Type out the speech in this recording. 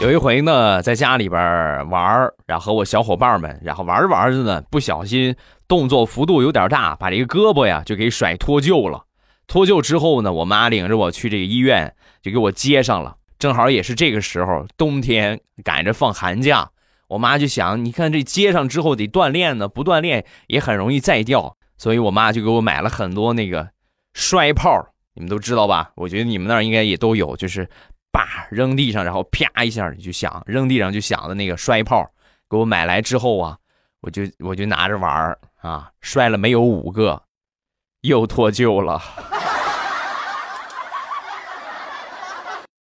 有一回呢，在家里边玩，然后和我小伙伴们，然后玩着玩着呢，不小心动作幅度有点大，把这个胳膊呀就给甩脱臼了。脱臼之后呢，我妈领着我去这个医院，就给我接上了。正好也是这个时候，冬天赶着放寒假，我妈就想，你看这接上之后得锻炼呢，不锻炼也很容易再掉，所以我妈就给我买了很多那个摔炮，你们都知道吧？我觉得你们那儿应该也都有，就是。啪扔地上，然后啪一下就响，扔地上就响的那个摔炮，给我买来之后啊，我就我就拿着玩啊，摔了没有五个，又脱臼了。